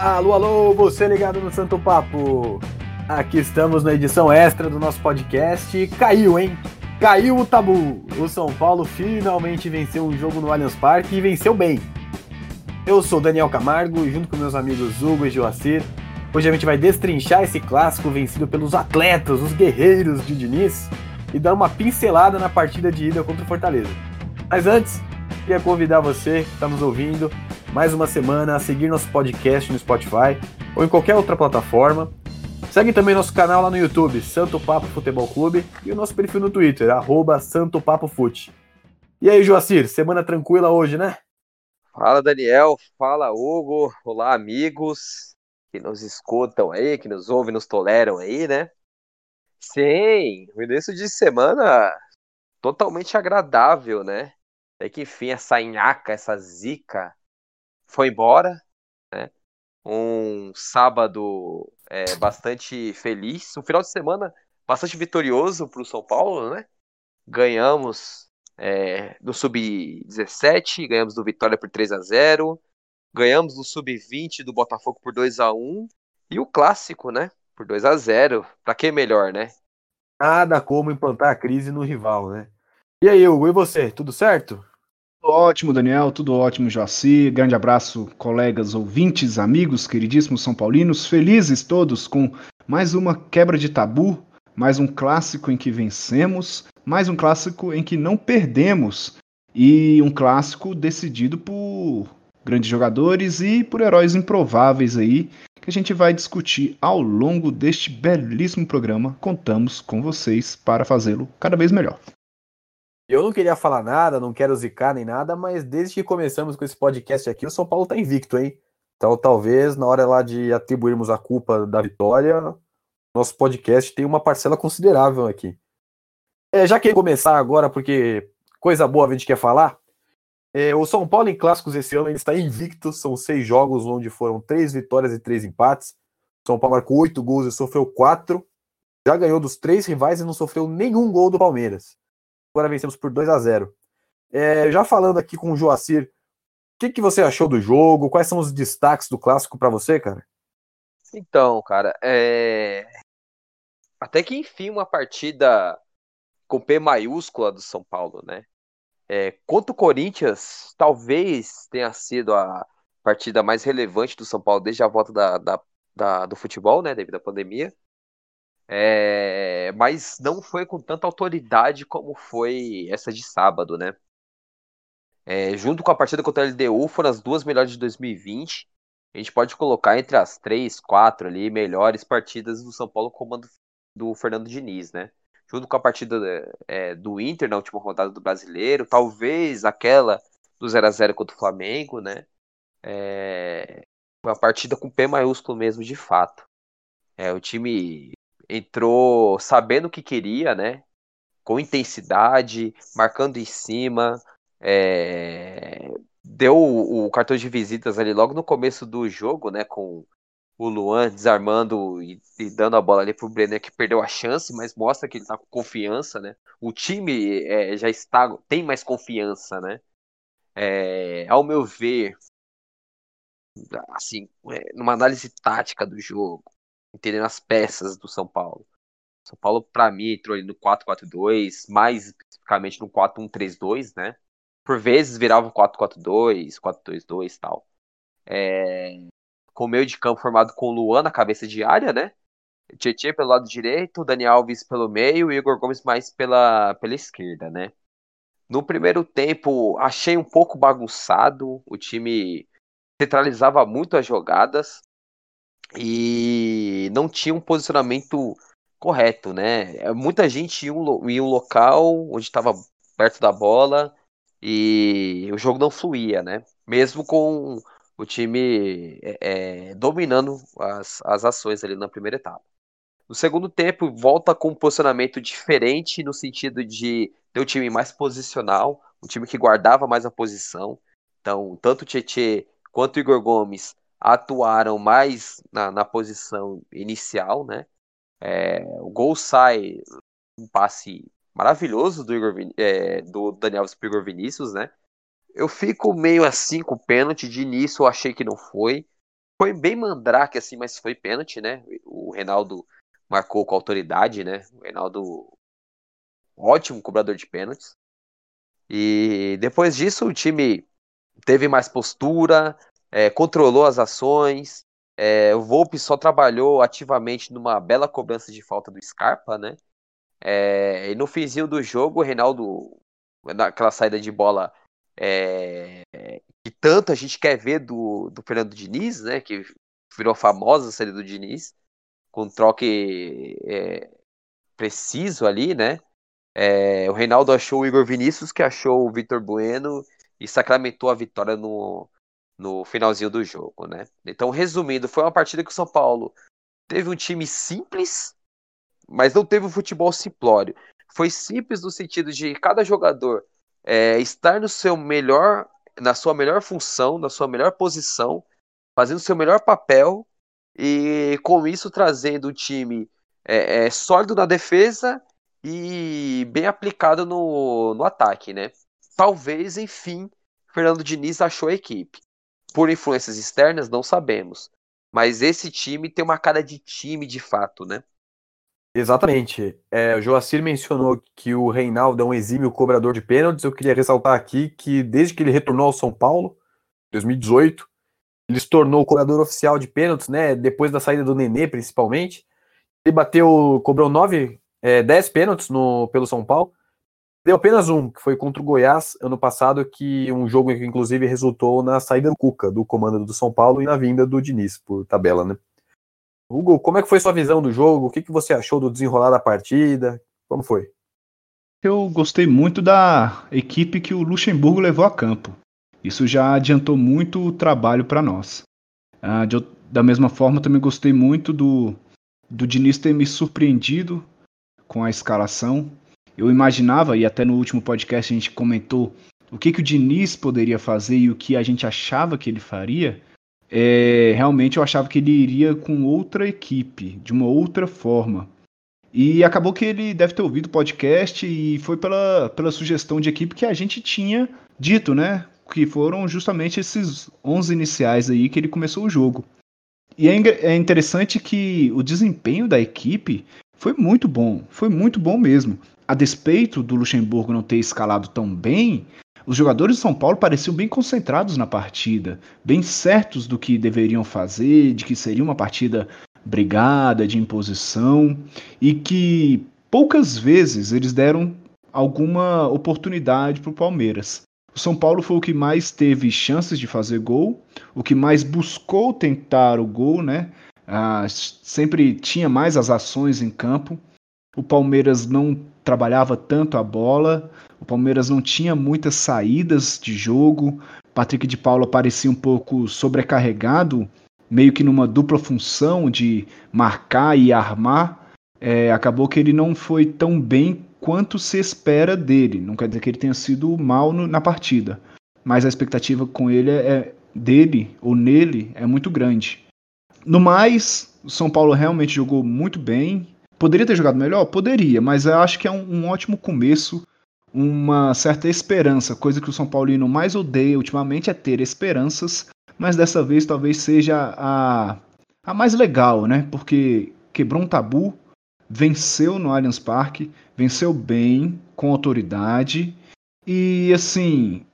Alô, alô, você ligado no Santo Papo. Aqui estamos na edição extra do nosso podcast. Caiu, hein? Caiu o tabu. O São Paulo finalmente venceu um jogo no Allianz Parque e venceu bem. Eu sou Daniel Camargo e junto com meus amigos Hugo e Joacir, hoje a gente vai destrinchar esse clássico vencido pelos atletas, os guerreiros de Diniz, e dar uma pincelada na partida de ida contra o Fortaleza. Mas antes, queria convidar você que está nos ouvindo mais uma semana a seguir nosso podcast no Spotify ou em qualquer outra plataforma. Segue também nosso canal lá no YouTube, Santo Papo Futebol Clube, e o nosso perfil no Twitter, arroba Santo Papo Fute. E aí, Joacir, semana tranquila hoje, né? Fala, Daniel. Fala, Hugo. Olá, amigos que nos escutam aí, que nos ouvem, nos toleram aí, né? Sim, o início de semana totalmente agradável, né? É que enfim, essa nhaca, essa zica foi embora, né? Um sábado é, bastante feliz, um final de semana bastante vitorioso para o São Paulo, né? Ganhamos é, do Sub-17, ganhamos do Vitória por 3 a 0 ganhamos do Sub-20 do Botafogo por 2 a 1 e o clássico, né? Por 2 a 0 Para que melhor, né? Nada como implantar a crise no rival, né? E aí, Hugo, e você? Tudo certo? Tudo ótimo, Daniel, tudo ótimo, Joaci. Grande abraço, colegas, ouvintes, amigos, queridíssimos São Paulinos. Felizes todos com mais uma quebra de tabu, mais um clássico em que vencemos, mais um clássico em que não perdemos e um clássico decidido por grandes jogadores e por heróis improváveis aí que a gente vai discutir ao longo deste belíssimo programa. Contamos com vocês para fazê-lo cada vez melhor. Eu não queria falar nada, não quero zicar nem nada, mas desde que começamos com esse podcast aqui, o São Paulo tá invicto, hein? Então talvez na hora lá de atribuirmos a culpa da vitória, nosso podcast tem uma parcela considerável aqui. É, já que começar agora, porque coisa boa a gente quer falar, é, o São Paulo em clássicos esse ano ele está invicto, são seis jogos onde foram três vitórias e três empates. São Paulo marcou oito gols e sofreu quatro. Já ganhou dos três rivais e não sofreu nenhum gol do Palmeiras agora vencemos por 2 a 0 é, Já falando aqui com o Joacir, o que, que você achou do jogo? Quais são os destaques do clássico para você, cara? Então, cara, é... até que enfim uma partida com P maiúscula do São Paulo, né? É, contra o Corinthians, talvez tenha sido a partida mais relevante do São Paulo desde a volta da, da, da do futebol, né? Devido à pandemia. É, mas não foi com tanta autoridade como foi essa de sábado, né? É, junto com a partida contra a LDU, foram as duas melhores de 2020. A gente pode colocar entre as três, quatro ali melhores partidas do São Paulo comando do Fernando Diniz, né? Junto com a partida é, do Inter na última rodada do Brasileiro, talvez aquela do 0 a 0 contra o Flamengo, né? É, uma partida com P maiúsculo mesmo, de fato. É, o time entrou sabendo o que queria, né? Com intensidade, marcando em cima, é... deu o cartão de visitas ali logo no começo do jogo, né? Com o Luan desarmando e, e dando a bola ali pro Brenner que perdeu a chance, mas mostra que ele tá com confiança, né? O time é, já está tem mais confiança, né? É, ao meu ver, assim, é, numa análise tática do jogo, entendendo as peças do São Paulo. São Paulo, para mim, entrou ali no 4-4-2, mais especificamente no 4-1-3-2, né? Por vezes virava 4-4-2, 4-2-2 e tal. É... Com o meio de campo formado com o Luan na cabeça de área, né? Tietchan pelo lado direito, Daniel Alves pelo meio e Igor Gomes mais pela, pela esquerda, né? No primeiro tempo, achei um pouco bagunçado. O time centralizava muito as jogadas e não tinha um posicionamento correto, né? Muita gente ia em um local onde estava perto da bola e o jogo não fluía, né? Mesmo com o time é, é, dominando as, as ações ali na primeira etapa. No segundo tempo, volta com um posicionamento diferente no sentido de ter um time mais posicional, um time que guardava mais a posição. Então, tanto o Tietê quanto o Igor Gomes atuaram mais na, na posição inicial, né? É, o gol sai um passe maravilhoso do, Igor, é, do Daniel Igor Vinícius, né? Eu fico meio assim com o pênalti. De início eu achei que não foi. foi bem mandrake, assim, mas foi pênalti, né? O Reinaldo marcou com autoridade, né? O Reinaldo, ótimo cobrador de pênaltis. E depois disso, o time teve mais postura, é, controlou as ações. É, o Volpe só trabalhou ativamente numa bela cobrança de falta do Scarpa, né? É, e no finzinho do jogo, o Reinaldo, naquela saída de bola é, que tanto a gente quer ver do, do Fernando Diniz, né? Que virou famosa a saída do Diniz, com troque é, preciso ali, né? É, o Reinaldo achou o Igor Vinícius, que achou o Vitor Bueno e sacramentou a vitória no, no finalzinho do jogo, né? Então, resumindo, foi uma partida que o São Paulo teve um time simples, mas não teve um futebol simplório. Foi simples no sentido de cada jogador é, estar no seu melhor, na sua melhor função, na sua melhor posição, fazendo o seu melhor papel e com isso trazendo o time é, é, sólido na defesa e bem aplicado no, no ataque, né? Talvez, enfim, Fernando Diniz achou a equipe. Por influências externas, não sabemos. Mas esse time tem uma cara de time de fato, né? Exatamente. É, o Joacir mencionou que o Reinaldo é um exímio cobrador de pênaltis. Eu queria ressaltar aqui que desde que ele retornou ao São Paulo, 2018, ele se tornou cobrador oficial de pênaltis, né? Depois da saída do Nenê, principalmente. Ele bateu, cobrou nove, é, dez pênaltis no, pelo São Paulo. Deu apenas um, que foi contra o Goiás ano passado, que um jogo que inclusive resultou na saída do Cuca, do comando do São Paulo, e na vinda do Diniz, por tabela, né? Hugo, como é que foi sua visão do jogo? O que, que você achou do desenrolar da partida? Como foi? Eu gostei muito da equipe que o Luxemburgo levou a campo. Isso já adiantou muito o trabalho para nós. Ah, de, da mesma forma, também gostei muito do, do Diniz ter me surpreendido com a escalação. Eu imaginava, e até no último podcast a gente comentou o que, que o Diniz poderia fazer e o que a gente achava que ele faria é, realmente eu achava que ele iria com outra equipe, de uma outra forma. E acabou que ele deve ter ouvido o podcast e foi pela, pela sugestão de equipe que a gente tinha dito, né? Que foram justamente esses 11 iniciais aí que ele começou o jogo. E é, é interessante que o desempenho da equipe foi muito bom, foi muito bom mesmo. A despeito do Luxemburgo não ter escalado tão bem, os jogadores de São Paulo pareciam bem concentrados na partida, bem certos do que deveriam fazer, de que seria uma partida brigada, de imposição, e que poucas vezes eles deram alguma oportunidade para o Palmeiras. O São Paulo foi o que mais teve chances de fazer gol, o que mais buscou tentar o gol, né? Ah, sempre tinha mais as ações em campo. O Palmeiras não trabalhava tanto a bola, o Palmeiras não tinha muitas saídas de jogo. Patrick de Paula parecia um pouco sobrecarregado, meio que numa dupla função de marcar e armar. É, acabou que ele não foi tão bem quanto se espera dele. Não quer dizer que ele tenha sido mal no, na partida, mas a expectativa com ele é dele ou nele é muito grande. No mais, o São Paulo realmente jogou muito bem. Poderia ter jogado melhor? Poderia, mas eu acho que é um, um ótimo começo uma certa esperança, coisa que o São Paulino mais odeia ultimamente é ter esperanças, mas dessa vez talvez seja a, a mais legal, né? Porque quebrou um tabu, venceu no Allianz Parque, venceu bem, com autoridade, e assim,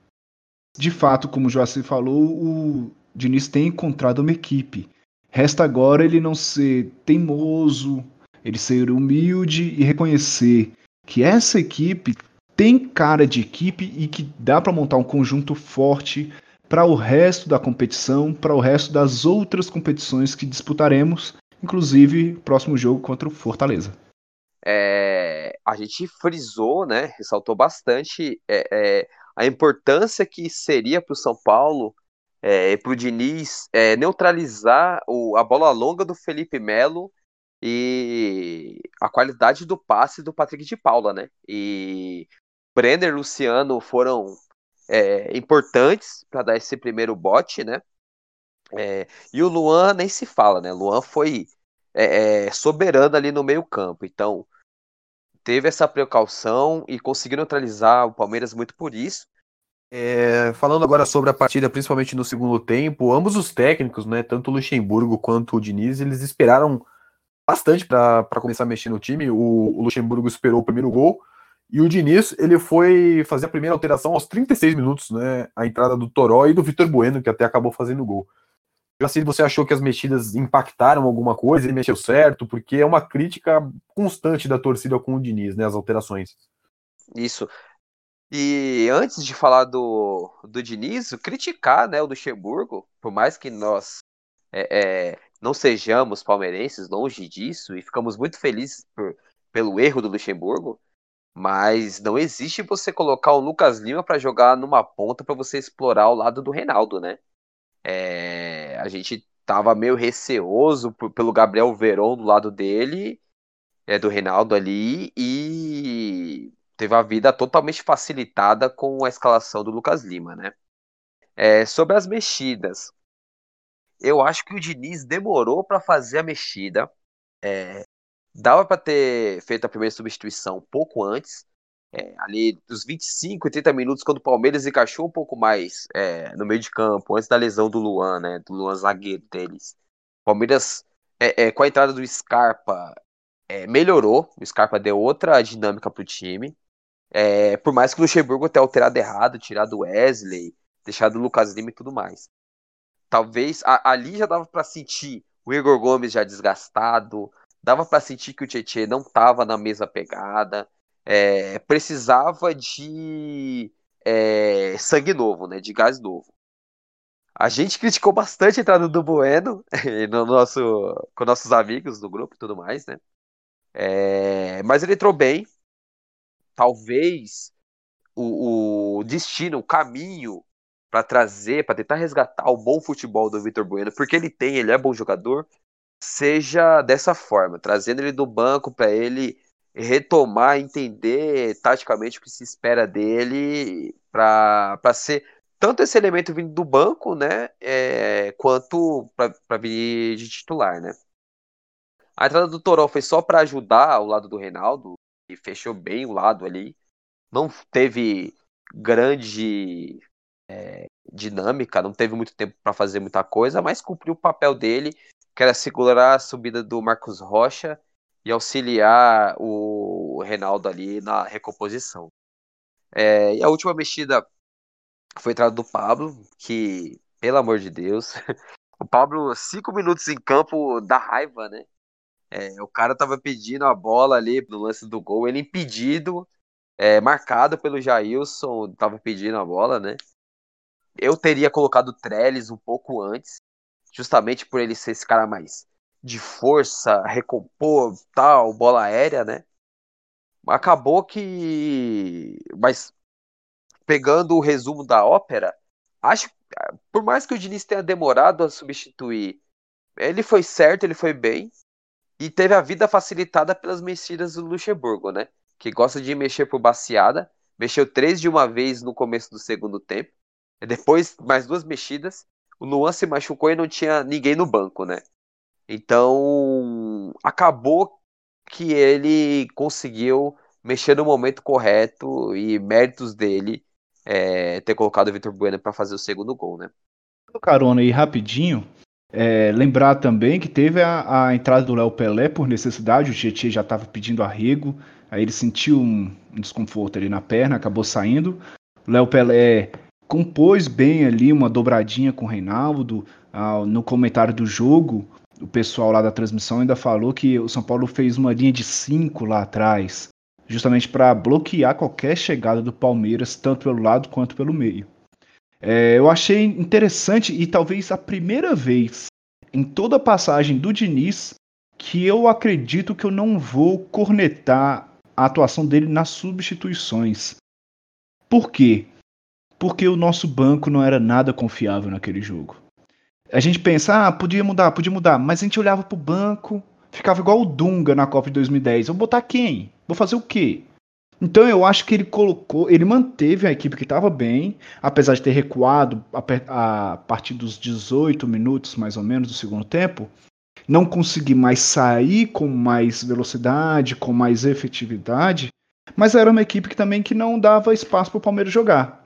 de fato, como o Joacir falou, o Diniz tem encontrado uma equipe. Resta agora ele não ser teimoso, ele ser humilde e reconhecer que essa equipe tem cara de equipe e que dá para montar um conjunto forte para o resto da competição, para o resto das outras competições que disputaremos, inclusive próximo jogo contra o Fortaleza. É, a gente frisou, né, ressaltou bastante é, é, a importância que seria para o São Paulo é, para o Diniz é, neutralizar o, a bola longa do Felipe Melo e a qualidade do passe do Patrick de Paula, né? E Brenner, Luciano foram é, importantes para dar esse primeiro bote, né? É, e o Luan nem se fala, né? Luan foi é, é, soberano ali no meio campo, então teve essa precaução e conseguiu neutralizar o Palmeiras muito por isso. É, falando agora sobre a partida, principalmente no segundo tempo, ambos os técnicos, né, tanto o Luxemburgo quanto o Diniz, eles esperaram bastante para começar a mexer no time. O, o, Luxemburgo esperou o primeiro gol e o Diniz ele foi fazer a primeira alteração aos 36 minutos, né, a entrada do Toró e do Vitor Bueno, que até acabou fazendo o gol. se você achou que as mexidas impactaram alguma coisa, ele mexeu certo, porque é uma crítica constante da torcida com o Diniz, né, as alterações. Isso. E antes de falar do, do Diniz, criticar né, o Luxemburgo, por mais que nós é, é, não sejamos palmeirenses, longe disso, e ficamos muito felizes por, pelo erro do Luxemburgo, mas não existe você colocar o Lucas Lima para jogar numa ponta para você explorar o lado do Reinaldo, né? É, a gente tava meio receoso por, pelo Gabriel Veron do lado dele, é, do Reinaldo ali, e teve a vida totalmente facilitada com a escalação do Lucas Lima, né? É, sobre as mexidas, eu acho que o Diniz demorou para fazer a mexida. É, dava para ter feito a primeira substituição pouco antes, é, ali dos 25 e 30 minutos, quando o Palmeiras encaixou um pouco mais é, no meio de campo, antes da lesão do Luan, né? Do Luan zagueiro deles. Palmeiras, é, é, com a entrada do Scarpa, é, melhorou. O Scarpa deu outra dinâmica pro time. É, por mais que o Luxemburgo tenha alterado errado, tirado o Wesley, deixado o Lucas Lima e tudo mais. Talvez a, ali já dava para sentir o Igor Gomes já desgastado, dava para sentir que o Tietchan não estava na mesma pegada, é, precisava de é, sangue novo, né, de gás novo. A gente criticou bastante a entrada do Bueno no nosso, com nossos amigos do grupo e tudo mais, né? É, mas ele entrou bem, talvez o, o destino, o caminho para trazer, para tentar resgatar o bom futebol do Vitor Bueno, porque ele tem, ele é bom jogador, seja dessa forma, trazendo ele do banco para ele retomar, entender taticamente o que se espera dele para ser tanto esse elemento vindo do banco, né, é, quanto para vir de titular, né. A entrada do Toró foi só para ajudar o lado do Reinaldo, e fechou bem o lado ali. Não teve grande é, dinâmica, não teve muito tempo para fazer muita coisa, mas cumpriu o papel dele, que era segurar a subida do Marcos Rocha e auxiliar o Reinaldo ali na recomposição. É, e a última mexida foi a entrada do Pablo, que, pelo amor de Deus, o Pablo, cinco minutos em campo, dá raiva, né? É, o cara tava pedindo a bola ali no lance do gol, ele impedido, é, marcado pelo Jailson, tava pedindo a bola, né? Eu teria colocado o Trellis um pouco antes, justamente por ele ser esse cara mais de força, recompor, tal, bola aérea, né? Acabou que. Mas pegando o resumo da ópera, acho por mais que o Diniz tenha demorado a substituir, ele foi certo, ele foi bem. E teve a vida facilitada pelas mexidas do Luxemburgo, né? Que gosta de mexer por baseada. Mexeu três de uma vez no começo do segundo tempo. Depois, mais duas mexidas. O Luan se machucou e não tinha ninguém no banco, né? Então, acabou que ele conseguiu mexer no momento correto e méritos dele é, ter colocado o Vitor Bueno para fazer o segundo gol, né? Carona aí rapidinho, é, lembrar também que teve a, a entrada do Léo Pelé por necessidade, o Tietchan já estava pedindo arrego, aí ele sentiu um, um, desconforto ali na perna, acabou saindo. O Léo Pelé compôs bem ali uma dobradinha com o Reinaldo. Ah, no comentário do jogo, o pessoal lá da transmissão ainda falou que o São Paulo fez uma linha de cinco lá atrás, justamente para bloquear qualquer chegada do Palmeiras, tanto pelo lado quanto pelo meio. É, eu achei interessante e talvez a primeira vez em toda a passagem do Diniz que eu acredito que eu não vou cornetar a atuação dele nas substituições. Por quê? Porque o nosso banco não era nada confiável naquele jogo. A gente pensa, ah, podia mudar, podia mudar, mas a gente olhava pro banco, ficava igual o Dunga na Copa de 2010. Vou botar quem? Vou fazer o quê? Então eu acho que ele colocou, ele manteve a equipe que estava bem, apesar de ter recuado a, a partir dos 18 minutos mais ou menos do segundo tempo, não conseguir mais sair com mais velocidade, com mais efetividade, mas era uma equipe que também que não dava espaço para o Palmeiras jogar.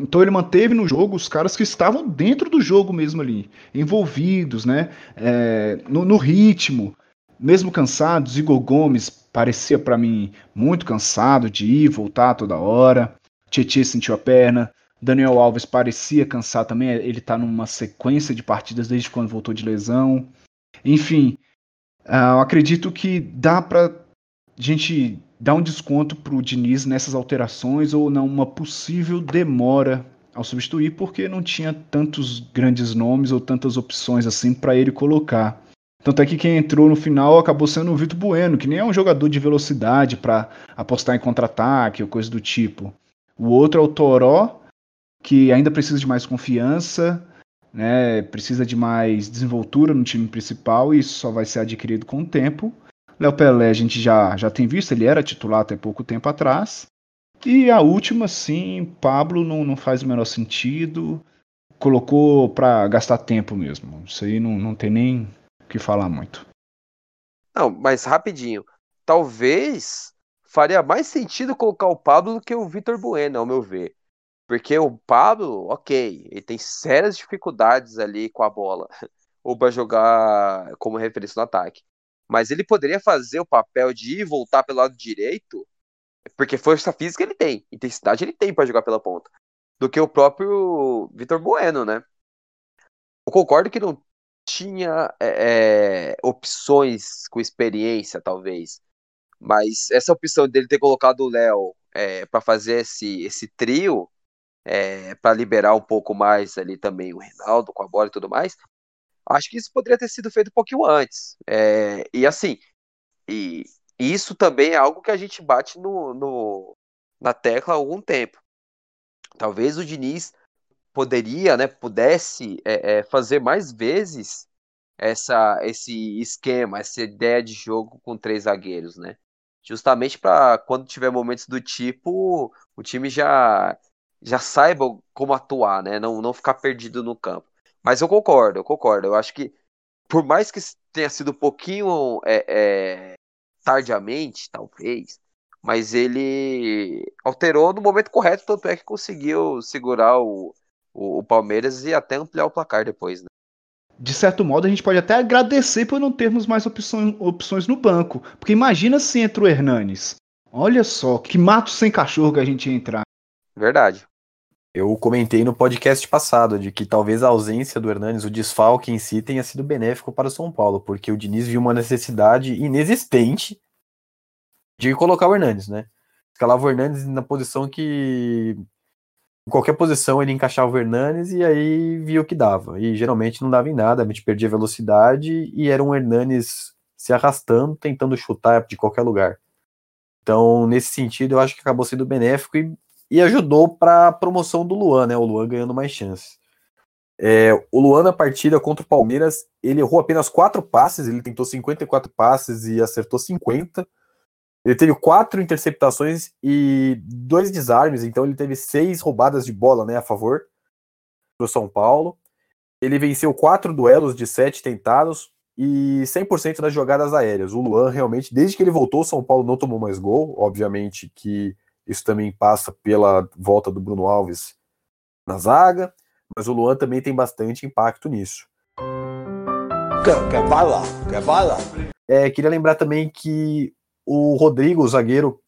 Então ele manteve no jogo os caras que estavam dentro do jogo mesmo ali, envolvidos, né? É, no, no, ritmo, mesmo cansados. Igor Gomes parecia para mim muito cansado de ir voltar toda hora. Tietchan sentiu a perna. Daniel Alves parecia cansar também. Ele tá numa sequência de partidas desde quando voltou de lesão. Enfim, uh, eu acredito que dá para gente dar um desconto para o Diniz nessas alterações ou não uma possível demora ao substituir, porque não tinha tantos grandes nomes ou tantas opções assim para ele colocar. Tanto é que quem entrou no final acabou sendo o Vitor Bueno, que nem é um jogador de velocidade para apostar em contra-ataque ou coisa do tipo. O outro é o Toró, que ainda precisa de mais confiança, né, precisa de mais desenvoltura no time principal e isso só vai ser adquirido com o tempo. Léo Pelé a gente já, já tem visto, ele era titular até pouco tempo atrás. E a última, sim, Pablo não, não faz o menor sentido. Colocou para gastar tempo mesmo. Isso aí não, não tem nem o que falar muito. Não, mas rapidinho. Talvez faria mais sentido colocar o Pablo do que o Vitor Bueno, ao meu ver. Porque o Pablo, ok, ele tem sérias dificuldades ali com a bola. Ou para jogar como referência no ataque mas ele poderia fazer o papel de ir voltar pelo lado direito, porque força física ele tem, intensidade ele tem para jogar pela ponta, do que o próprio Vitor Bueno, né? Eu concordo que não tinha é, é, opções com experiência, talvez, mas essa opção dele ter colocado o Léo é, para fazer esse, esse trio, é, para liberar um pouco mais ali também o Reinaldo com a bola e tudo mais, Acho que isso poderia ter sido feito um pouquinho antes. É, e assim, e, isso também é algo que a gente bate no, no, na tecla há algum tempo. Talvez o Diniz poderia, né, pudesse é, é, fazer mais vezes essa, esse esquema, essa ideia de jogo com três zagueiros, né? Justamente para quando tiver momentos do tipo, o time já já saiba como atuar, né? Não, não ficar perdido no campo. Mas eu concordo, eu concordo. Eu acho que, por mais que tenha sido um pouquinho é, é, tardiamente, talvez, mas ele alterou no momento correto, tanto é que conseguiu segurar o, o, o Palmeiras e até ampliar o placar depois, né? de certo modo, a gente pode até agradecer por não termos mais opções, opções no banco. Porque imagina se entra o Hernanes. Olha só, que mato sem cachorro que a gente ia entrar. Verdade. Eu comentei no podcast passado de que talvez a ausência do Hernanes, o desfalque em si, tenha sido benéfico para o São Paulo, porque o Diniz viu uma necessidade inexistente de colocar o Hernanes, né? Escalava o Hernanes na posição que. Em qualquer posição ele encaixava o Hernanes e aí via o que dava. E geralmente não dava em nada, a gente perdia velocidade e era um Hernanes se arrastando, tentando chutar de qualquer lugar. Então, nesse sentido, eu acho que acabou sendo benéfico e e ajudou para a promoção do Luan, né? O Luan ganhando mais chances. É, o Luan na partida contra o Palmeiras, ele errou apenas quatro passes, ele tentou 54 passes e acertou 50. Ele teve quatro interceptações e dois desarmes, então ele teve seis roubadas de bola né, a favor do São Paulo. Ele venceu quatro duelos de sete tentados e 100% das jogadas aéreas. O Luan realmente, desde que ele voltou, o São Paulo não tomou mais gol. Obviamente que isso também passa pela volta do Bruno Alves na zaga, mas o Luan também tem bastante impacto nisso. Quer, quer bala? Quer bala? É, queria lembrar também que o Rodrigo, o zagueiro,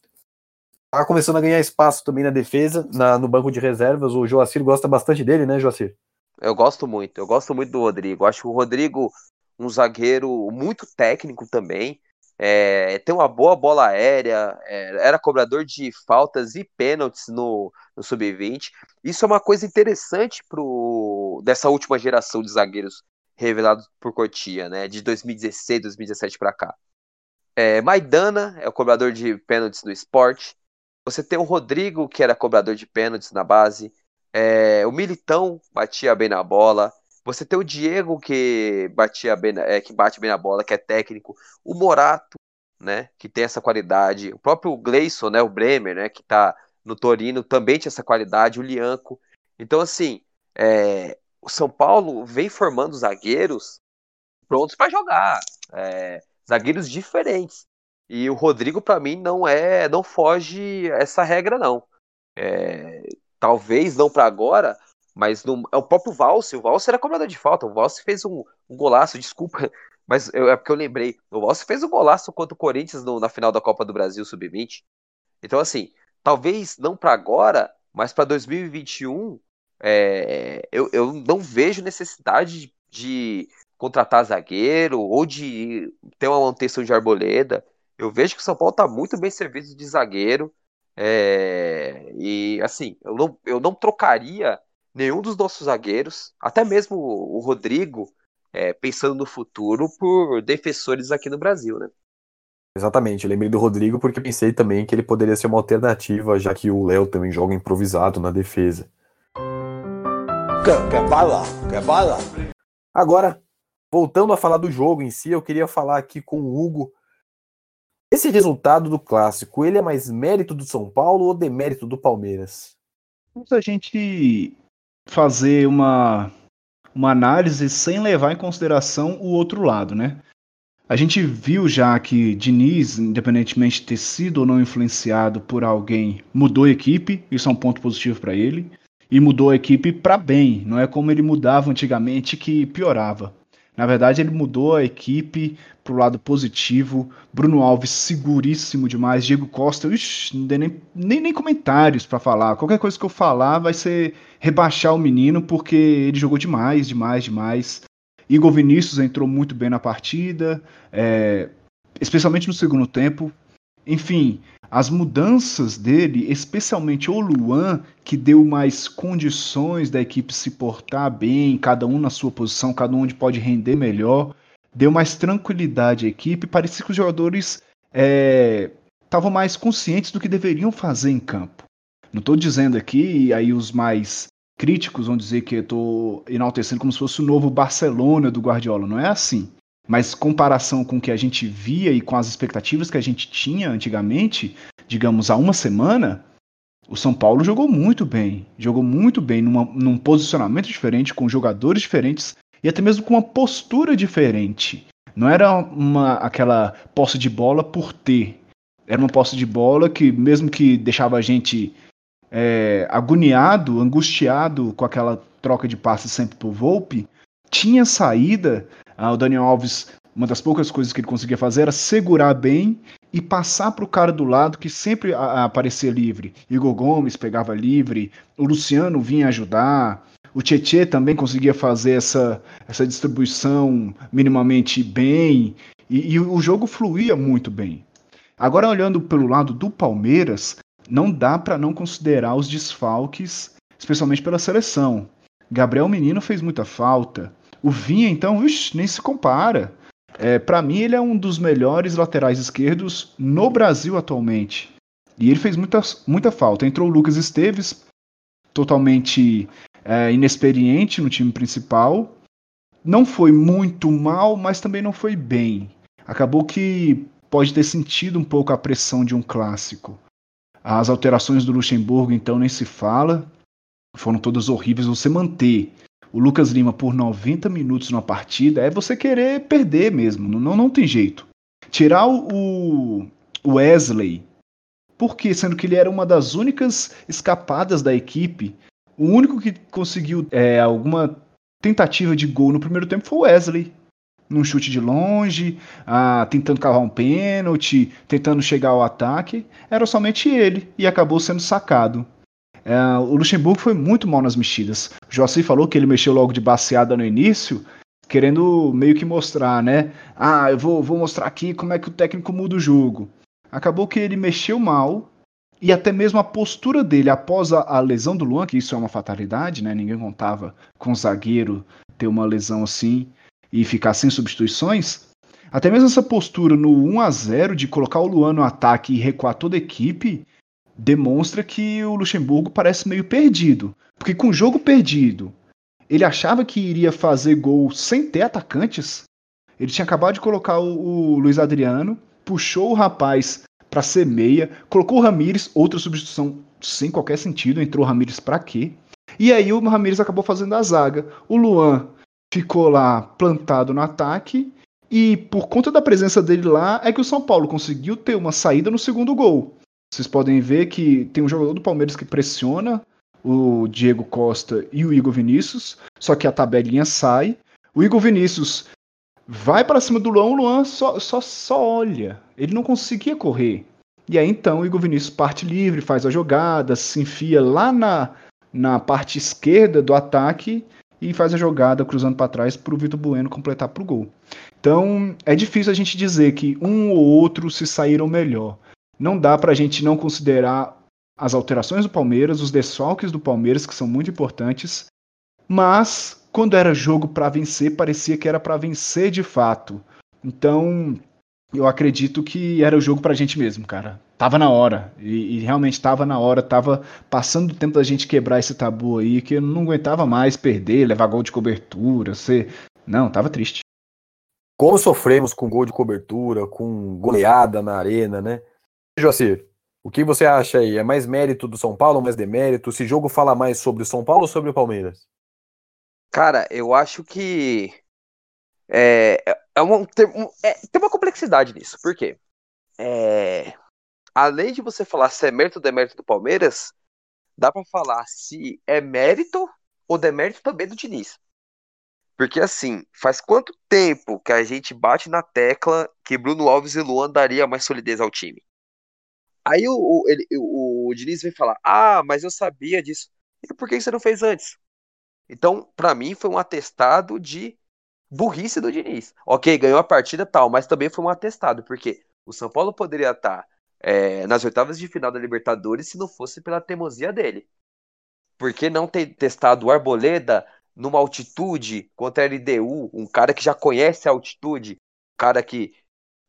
está começando a ganhar espaço também na defesa, na, no banco de reservas. O Joacir gosta bastante dele, né, Joacir? Eu gosto muito, eu gosto muito do Rodrigo. Acho o Rodrigo um zagueiro muito técnico também é, tem uma boa bola aérea, é, era cobrador de faltas e pênaltis no, no sub-20. Isso é uma coisa interessante pro, dessa última geração de zagueiros revelados por Cotia, né? De 2016, 2017 para cá. É, Maidana é o cobrador de pênaltis no esporte. Você tem o Rodrigo, que era cobrador de pênaltis na base. É, o Militão batia bem na bola. Você tem o Diego que batia bem, é, que bate bem na bola, que é técnico, o Morato, né, que tem essa qualidade, o próprio Gleison, né, o Bremer, né, que tá no Torino, também tinha essa qualidade, o Lianco. Então, assim, é, o São Paulo vem formando zagueiros prontos para jogar, é, zagueiros diferentes. E o Rodrigo, para mim, não é, não foge essa regra, não. É, talvez não para agora, mas no, é o próprio Valse. O Valse era cobrador de falta. O Valse fez um, um golaço, desculpa, mas eu, é porque eu lembrei. O Valse fez um golaço contra o Corinthians no, na final da Copa do Brasil Sub-20. Então, assim, talvez não para agora, mas para 2021, é, eu, eu não vejo necessidade de, contratar zagueiro ou de ter uma manutenção de arboleda. Eu vejo que o São Paulo está muito bem servido de zagueiro. É, e assim, eu não, eu não trocaria nenhum dos nossos zagueiros, até mesmo o Rodrigo, é, pensando no futuro, por defensores aqui no Brasil, né? Exatamente, eu lembrei do Rodrigo porque pensei também que ele poderia ser uma alternativa, já que o Léo também joga improvisado na defesa. Quer, bala? Quer bala? Agora, voltando a falar do jogo em si, eu queria falar aqui com o Hugo. Esse resultado do clássico, ele é mais mérito do São Paulo ou demérito do Palmeiras? A gente fazer uma, uma análise sem levar em consideração o outro lado, né? A gente viu já que Diniz, independentemente de ter sido ou não influenciado por alguém, mudou a equipe, isso é um ponto positivo para ele, e mudou a equipe para bem, não é como ele mudava antigamente que piorava. Na verdade, ele mudou a equipe para o lado positivo. Bruno Alves seguríssimo demais. Diego Costa, ixi, não tem nem, nem, nem comentários para falar. Qualquer coisa que eu falar vai ser rebaixar o menino, porque ele jogou demais, demais, demais. Igor Vinícius entrou muito bem na partida, é, especialmente no segundo tempo. Enfim, as mudanças dele, especialmente o Luan, que deu mais condições da equipe se portar bem, cada um na sua posição, cada um onde pode render melhor, deu mais tranquilidade à equipe. Parecia que os jogadores estavam é, mais conscientes do que deveriam fazer em campo. Não estou dizendo aqui, e aí os mais críticos vão dizer que estou enaltecendo como se fosse o novo Barcelona do Guardiola. Não é assim. Mas comparação com o que a gente via e com as expectativas que a gente tinha antigamente, digamos, há uma semana, o São Paulo jogou muito bem. Jogou muito bem numa, num posicionamento diferente, com jogadores diferentes e até mesmo com uma postura diferente. Não era uma, aquela posse de bola por ter. Era uma posse de bola que, mesmo que deixava a gente é, agoniado, angustiado com aquela troca de passes sempre por Volpe, tinha saída ah, o Daniel Alves, uma das poucas coisas que ele conseguia fazer era segurar bem e passar para o cara do lado que sempre aparecia livre. Igor Gomes pegava livre, o Luciano vinha ajudar, o Tietê também conseguia fazer essa, essa distribuição minimamente bem, e, e o jogo fluía muito bem. Agora, olhando pelo lado do Palmeiras, não dá para não considerar os desfalques, especialmente pela seleção. Gabriel Menino fez muita falta. O Vinha, então, nem se compara. É, para mim, ele é um dos melhores laterais esquerdos no Brasil atualmente. E ele fez muita, muita falta. Entrou o Lucas Esteves, totalmente é, inexperiente no time principal. Não foi muito mal, mas também não foi bem. Acabou que pode ter sentido um pouco a pressão de um clássico. As alterações do Luxemburgo, então, nem se fala. Foram todas horríveis. Você manter o Lucas Lima por 90 minutos numa partida é você querer perder mesmo. Não, não tem jeito. Tirar o, Wesley, porque sendo que ele era uma das únicas escapadas da equipe, o único que conseguiu é, alguma tentativa de gol no primeiro tempo foi o Wesley. Num chute de longe, ah, tentando cavar um pênalti, tentando chegar ao ataque, era somente ele e acabou sendo sacado. É, o Luxemburgo foi muito mal nas mexidas. O Joacir falou que ele mexeu logo de baseada no início, querendo meio que mostrar, né? Ah, eu vou, vou mostrar aqui como é que o técnico muda o jogo. Acabou que ele mexeu mal e até mesmo a postura dele após a, a lesão do Luan, que isso é uma fatalidade, né? Ninguém contava com o zagueiro ter uma lesão assim e ficar sem substituições. Até mesmo essa postura no 1 a 0 de colocar o Luan no ataque e recuar toda a equipe demonstra que o Luxemburgo parece meio perdido. Porque com o jogo perdido, ele achava que iria fazer gol sem ter atacantes. Ele tinha acabado de colocar o, o Luiz Adriano, puxou o rapaz para ser meia, colocou o Ramires, outra substituição sem qualquer sentido, entrou o Ramires para quê? E aí o Ramires acabou fazendo a zaga. O Luan ficou lá plantado no ataque e por conta da presença dele lá é que o São Paulo conseguiu ter uma saída no segundo gol. Vocês podem ver que tem um jogador do Palmeiras que pressiona o Diego Costa e o Igor Vinícius, só que a tabelinha sai. O Igor Vinícius vai para cima do Luan, o Luan só, só, só olha. Ele não conseguia correr. E aí então o Igor Vinícius parte livre, faz a jogada, se enfia lá na, na parte esquerda do ataque e faz a jogada cruzando para trás para o Vitor Bueno completar para o gol. Então é difícil a gente dizer que um ou outro se saíram melhor. Não dá para a gente não considerar as alterações do Palmeiras, os desfalques do Palmeiras, que são muito importantes, mas quando era jogo para vencer, parecia que era para vencer de fato. Então, eu acredito que era o jogo pra gente mesmo, cara. Tava na hora. E, e realmente tava na hora. Tava passando o tempo da gente quebrar esse tabu aí, que eu não aguentava mais perder, levar gol de cobertura, ser. Não, tava triste. Como sofremos com gol de cobertura, com goleada na arena, né? Joacir, o que você acha aí? É mais mérito do São Paulo ou mais demérito? Esse jogo fala mais sobre o São Paulo ou sobre o Palmeiras? Cara, eu acho que é, é, tem, é, tem uma complexidade nisso. Por quê? É, além de você falar se é mérito ou demérito do Palmeiras, dá para falar se é mérito ou demérito também do Diniz. Porque assim, faz quanto tempo que a gente bate na tecla que Bruno Alves e Luan daria mais solidez ao time? Aí o, o, ele, o, o Diniz vem falar: Ah, mas eu sabia disso. E por que você não fez antes? Então, para mim, foi um atestado de burrice do Diniz. Ok, ganhou a partida tal, mas também foi um atestado, porque o São Paulo poderia estar é, nas oitavas de final da Libertadores se não fosse pela teimosia dele. Por que não ter testado o Arboleda numa altitude contra a LDU, um cara que já conhece a altitude, um cara que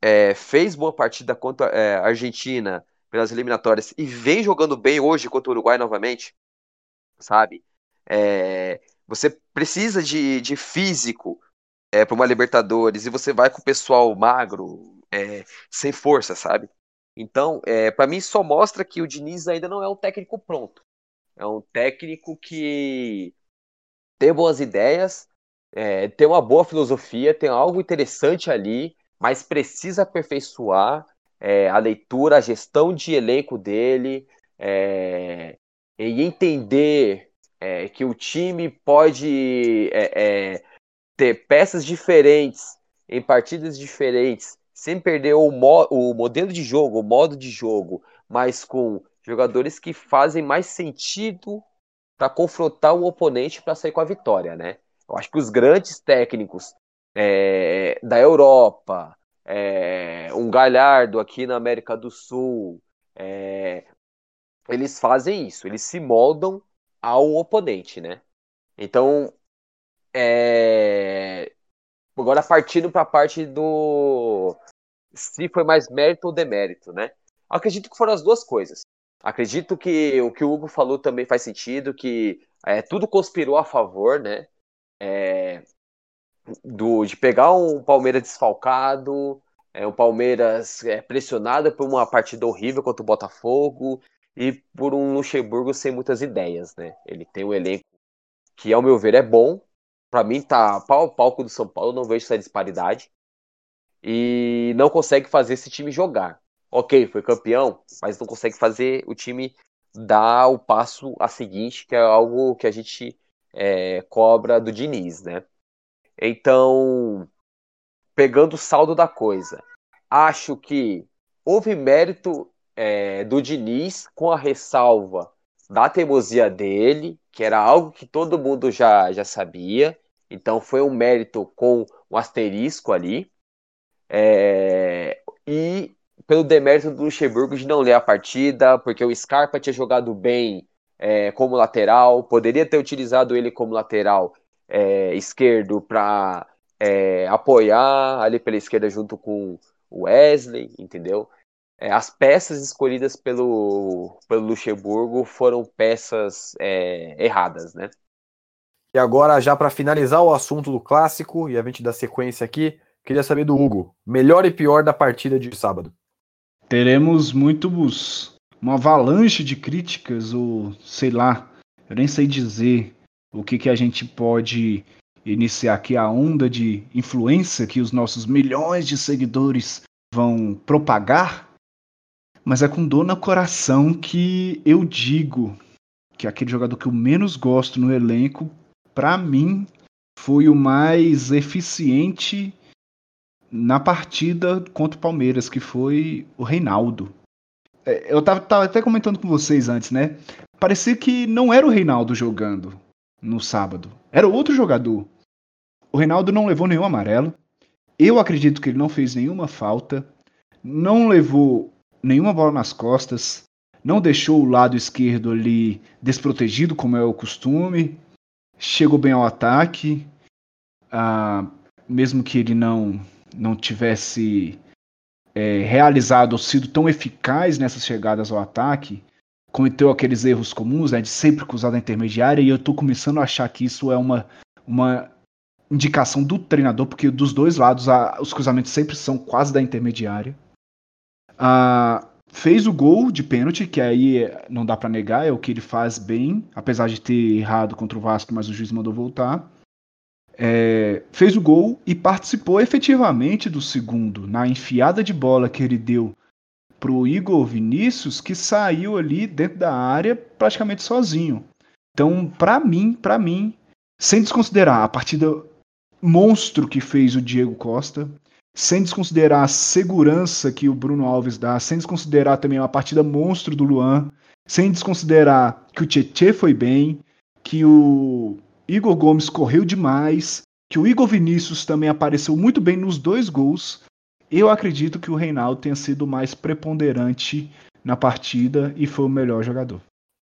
é, fez boa partida contra é, a Argentina, pelas eliminatórias e vem jogando bem hoje contra o Uruguai novamente, sabe? É, você precisa de, de físico é, para uma Libertadores e você vai com o pessoal magro, é, sem força, sabe? Então, é, para mim, só mostra que o Diniz ainda não é um técnico pronto. É um técnico que tem boas ideias, é, tem uma boa filosofia, tem algo interessante ali, mas precisa aperfeiçoar é, a leitura, a gestão de elenco dele, é, e entender é, que o time pode é, é, ter peças diferentes em partidas diferentes, sem perder o, mo o modelo de jogo, o modo de jogo, mas com jogadores que fazem mais sentido para confrontar o oponente para sair com a vitória, né? Eu acho que os grandes técnicos é, da Europa, é, um Galhardo aqui na América do Sul. É, eles fazem isso, eles se moldam ao oponente, né? Então, é... agora partindo para a parte do se foi mais mérito ou demérito, né? Acredito que foram as duas coisas. Acredito que o que o Hugo falou também faz sentido, que é, tudo conspirou a favor, né? É, do, de pegar um Palmeiras desfalcado, é, um Palmeiras é, pressionado por uma partida horrível contra o Botafogo e por um Luxemburgo sem muitas ideias, né? Ele tem um elenco que, ao meu ver, é bom. Para mim, tá pau a palco do São Paulo, não vejo essa disparidade. E não consegue fazer esse time jogar. Ok, foi campeão, mas não consegue fazer o time dar o passo a seguinte, que é algo que a gente é, cobra do Diniz, né? Então, pegando o saldo da coisa, acho que houve mérito é, do Diniz com a ressalva da teimosia dele, que era algo que todo mundo já, já sabia. Então foi um mérito com um asterisco ali. É, e pelo demérito do Luxemburgo de não ler a partida, porque o Scarpa tinha jogado bem é, como lateral, poderia ter utilizado ele como lateral é, esquerdo para é, apoiar ali pela esquerda junto com o Wesley, entendeu? É, as peças escolhidas pelo, pelo Luxemburgo foram peças é, erradas, né? E agora, já para finalizar o assunto do clássico e a gente dar sequência aqui, queria saber do Hugo, melhor e pior da partida de sábado. Teremos muitos uma avalanche de críticas ou sei lá, eu nem sei dizer o que, que a gente pode iniciar aqui a onda de influência que os nossos milhões de seguidores vão propagar, mas é com dor no coração que eu digo que aquele jogador que eu menos gosto no elenco, para mim foi o mais eficiente na partida contra o Palmeiras, que foi o Reinaldo. É, eu tava, tava, até comentando com vocês antes, né? Parecia que não era o Reinaldo jogando no sábado. Era outro jogador. O Reinaldo não levou nenhum amarelo. Eu acredito que ele não fez nenhuma falta. Não levou nenhuma bola nas costas. Não deixou o lado esquerdo ali desprotegido, como é o costume. Chegou bem ao ataque. Ah, mesmo que ele não não tivesse é, realizado ou sido tão eficaz nessas chegadas ao ataque, cometeu aqueles erros comuns, né, de sempre cruzar da intermediária, e eu estou começando a achar que isso é uma, uma indicação do treinador, porque dos dois lados a, os cruzamentos sempre são quase da intermediária. Fez o gol de pênalti, que aí não dá para negar, é o que ele faz bem, apesar de ter errado contra o Vasco, mas o juiz mandou voltar é, fez o gol e participou efetivamente do segundo, na enfiada de bola que ele deu pro Igor Vinícius, que saiu ali dentro da área praticamente sozinho. Então, para mim, para mim, sem desconsiderar a partida monstro que fez o Diego Costa, sem desconsiderar a segurança que o Bruno Alves dá, sem desconsiderar também a partida monstro do Luan, sem desconsiderar que o Tietê foi bem, que o Igor Gomes correu demais, que o Igor Vinícius também apareceu muito bem nos dois gols. Eu acredito que o Reinaldo tenha sido mais preponderante na partida e foi o melhor jogador.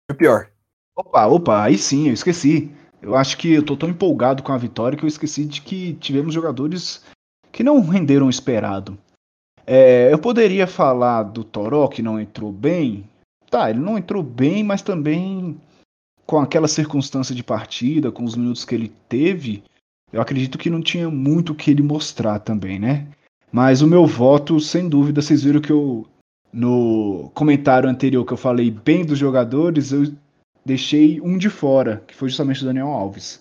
O pior. Opa, opa, aí sim, eu esqueci. Eu acho que eu tô tão empolgado com a vitória que eu esqueci de que tivemos jogadores que não renderam o esperado. É, eu poderia falar do Toró que não entrou bem. Tá, ele não entrou bem, mas também com aquela circunstância de partida, com os minutos que ele teve, eu acredito que não tinha muito o que ele mostrar também, né? Mas o meu voto, sem dúvida, vocês viram que eu no comentário anterior que eu falei bem dos jogadores, eu deixei um de fora, que foi justamente o Daniel Alves.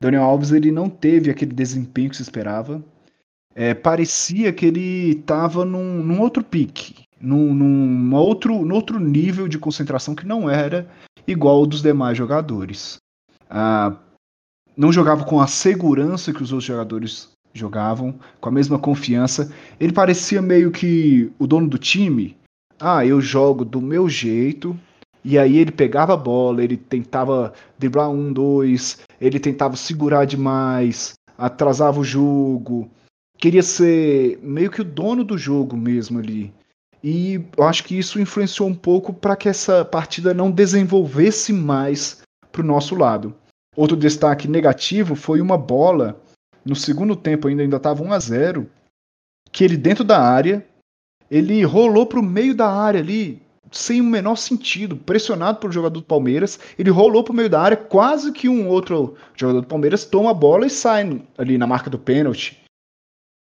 Daniel Alves ele não teve aquele desempenho que se esperava. É, parecia que ele estava num, num, outro pique, num, num, outro, num outro nível de concentração que não era igual ao dos demais jogadores. Ah, não jogava com a segurança que os outros jogadores jogavam, com a mesma confiança. Ele parecia meio que o dono do time. Ah, eu jogo do meu jeito. E aí ele pegava a bola, ele tentava driblar um, dois, ele tentava segurar demais, atrasava o jogo. Queria ser meio que o dono do jogo mesmo ali. E eu acho que isso influenciou um pouco para que essa partida não desenvolvesse mais para o nosso lado. Outro destaque negativo foi uma bola no segundo tempo ainda ainda estava 1 a 0, que ele dentro da área, ele rolou para o meio da área ali sem o menor sentido, pressionado pelo jogador do Palmeiras, ele rolou para o meio da área, quase que um outro jogador do Palmeiras toma a bola e sai ali na marca do pênalti.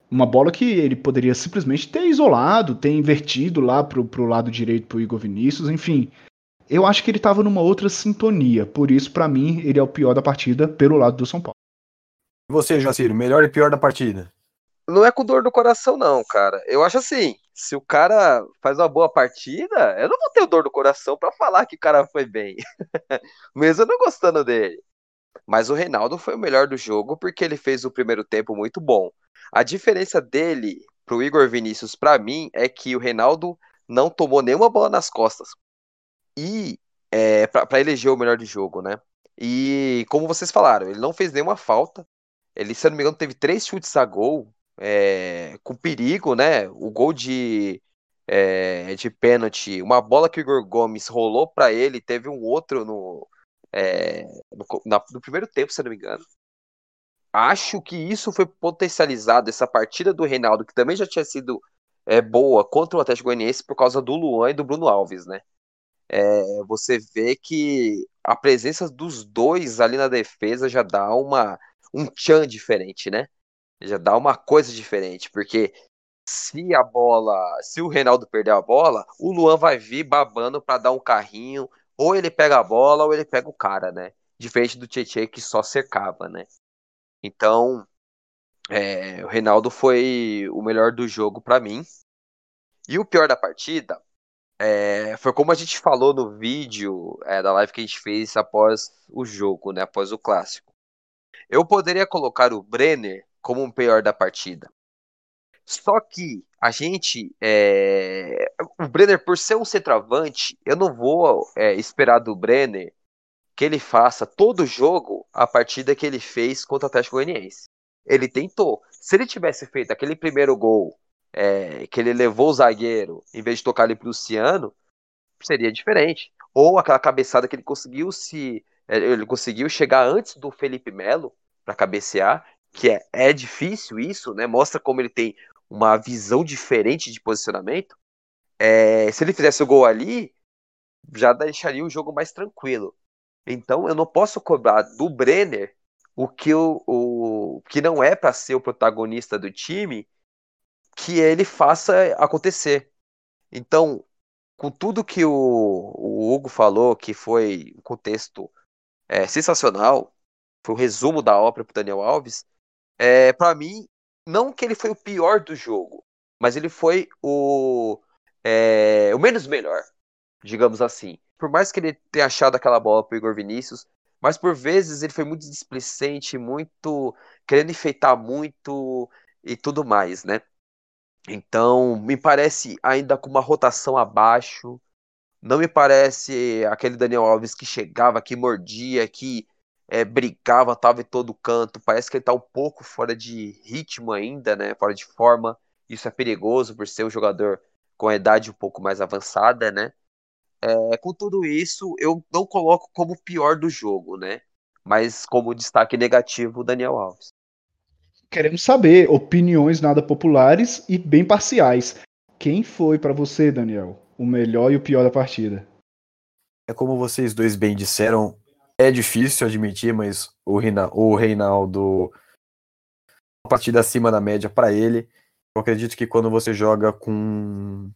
Uma bola que ele poderia simplesmente ter isolado, ter invertido lá pro, pro lado direito pro Igor Vinícius, enfim. Eu acho que ele estava numa outra sintonia, por isso, para mim, ele é o pior da partida pelo lado do São Paulo. E você, Jaciro, melhor e pior da partida? Não é com dor no coração, não, cara. Eu acho assim, se o cara faz uma boa partida, eu não vou ter dor no coração para falar que o cara foi bem. Mesmo não gostando dele. Mas o Reinaldo foi o melhor do jogo porque ele fez o primeiro tempo muito bom. A diferença dele pro Igor Vinícius, para mim, é que o Reinaldo não tomou nenhuma bola nas costas. E é, para eleger o melhor de jogo, né? E como vocês falaram, ele não fez nenhuma falta. Ele, se eu não me engano, teve três chutes a gol é, com perigo, né? O gol de, é, de pênalti, uma bola que o Igor Gomes rolou para ele, teve um outro no, é, no, na, no, primeiro tempo, se eu não me engano. Acho que isso foi potencializado, essa partida do Reinaldo, que também já tinha sido é, boa contra o Atlético Goianiense por causa do Luan e do Bruno Alves, né? É, você vê que a presença dos dois ali na defesa já dá uma um tchan diferente, né? Já dá uma coisa diferente, porque se a bola, se o Reinaldo perder a bola, o Luan vai vir babando para dar um carrinho, ou ele pega a bola ou ele pega o cara, né? Diferente do Tietchan que só cercava, né? Então, é, o Reinaldo foi o melhor do jogo para mim. E o pior da partida, é, foi como a gente falou no vídeo é, da live que a gente fez após o jogo, né? Após o clássico. Eu poderia colocar o Brenner como o pior da partida. Só que a gente. É... O Brenner, por ser um centroavante, eu não vou é, esperar do Brenner que ele faça todo jogo a partida que ele fez contra o Atlético Goianiense. Ele tentou. Se ele tivesse feito aquele primeiro gol é, que ele levou o zagueiro, em vez de tocar ali pro Luciano, seria diferente. Ou aquela cabeçada que ele conseguiu se. É, ele conseguiu chegar antes do Felipe Melo para cabecear, que é, é difícil isso, né? Mostra como ele tem uma visão diferente de posicionamento. É, se ele fizesse o gol ali, já deixaria o jogo mais tranquilo. Então eu não posso cobrar do Brenner o que, o, o que não é para ser o protagonista do time que ele faça acontecer. Então, com tudo que o, o Hugo falou, que foi um contexto é, sensacional, foi o resumo da ópera para Daniel Alves, é, para mim, não que ele foi o pior do jogo, mas ele foi o, é, o menos melhor, digamos assim. Por mais que ele tenha achado aquela bola pro Igor Vinícius, mas por vezes ele foi muito displicente, muito querendo enfeitar muito e tudo mais, né? Então, me parece ainda com uma rotação abaixo. Não me parece aquele Daniel Alves que chegava, que mordia, que é, brigava, estava em todo canto. Parece que ele está um pouco fora de ritmo ainda, né? Fora de forma. Isso é perigoso por ser um jogador com a idade um pouco mais avançada, né? É, com tudo isso, eu não coloco como pior do jogo, né? Mas como destaque negativo, Daniel Alves queremos saber opiniões nada populares e bem parciais. Quem foi para você, Daniel, o melhor e o pior da partida? É como vocês dois bem disseram, é difícil admitir, mas o, Reina, o Reinaldo uma partida acima da média para ele. Eu acredito que quando você joga com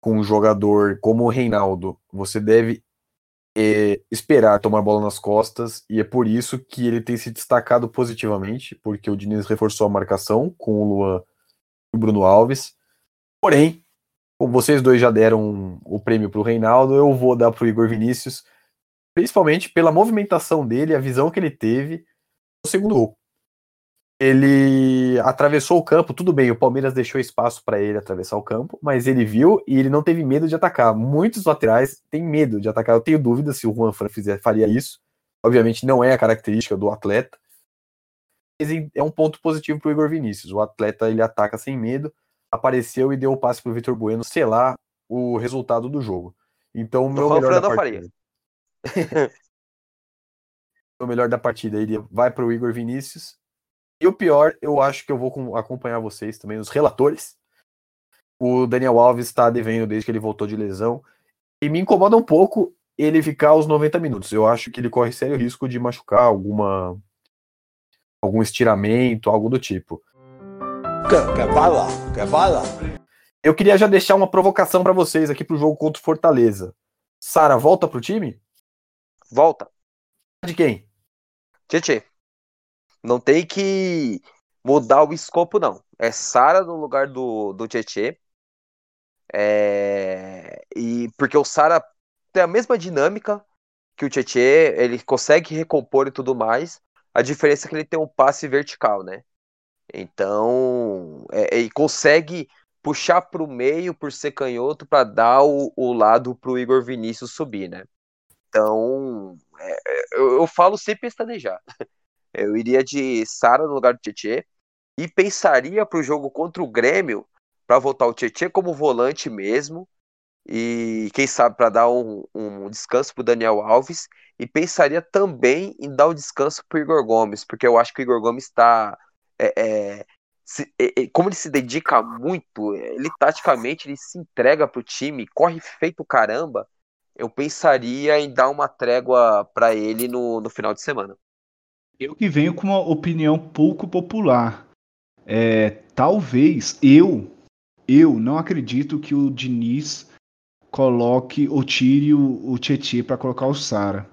com um jogador como o Reinaldo, você deve é, esperar tomar bola nas costas, e é por isso que ele tem se destacado positivamente, porque o Diniz reforçou a marcação com o Luan e o Bruno Alves. Porém, como vocês dois já deram o prêmio para o Reinaldo, eu vou dar para o Igor Vinícius, principalmente pela movimentação dele, a visão que ele teve no segundo gol ele atravessou o campo, tudo bem, o Palmeiras deixou espaço para ele atravessar o campo, mas ele viu e ele não teve medo de atacar. Muitos laterais têm medo de atacar. Eu tenho dúvida se o Juan Fran fizer, faria isso. Obviamente não é a característica do atleta. É um ponto positivo para o Igor Vinícius. O atleta ele ataca sem medo, apareceu e deu o passe para o Vitor Bueno selar o resultado do jogo. Então o meu melhor da partida. o melhor da partida ele vai para o Igor Vinícius e o pior, eu acho que eu vou acompanhar vocês também, os relatores. O Daniel Alves está devendo desde que ele voltou de lesão. E me incomoda um pouco ele ficar os 90 minutos. Eu acho que ele corre sério risco de machucar alguma algum estiramento, algo do tipo. Quer bala? Quer bala? Eu queria já deixar uma provocação para vocês aqui pro jogo contra o Fortaleza. Sara volta pro time? Volta. De quem? Tietê. Não tem que mudar o escopo, não. É Sara no lugar do, do Tietê. É... E porque o Sara tem a mesma dinâmica que o Tietê, ele consegue recompor e tudo mais. A diferença é que ele tem um passe vertical, né? Então, é, ele consegue puxar para o meio por ser canhoto para dar o, o lado para o Igor Vinícius subir, né? Então, é, é eu, eu, falo sem pestanejar. Eu iria de Sara no lugar do Tietê e pensaria para o jogo contra o Grêmio para voltar o Tietê como volante mesmo e quem sabe para dar um, um descanso para o Daniel Alves e pensaria também em dar o um descanso para Igor Gomes porque eu acho que o Igor Gomes está é, é, é, como ele se dedica muito ele taticamente ele se entrega para o time corre feito caramba eu pensaria em dar uma trégua para ele no, no final de semana eu que venho com uma opinião pouco popular. É, talvez eu, eu não acredito que o Diniz coloque ou tire o, o Tietchan para colocar o Sara.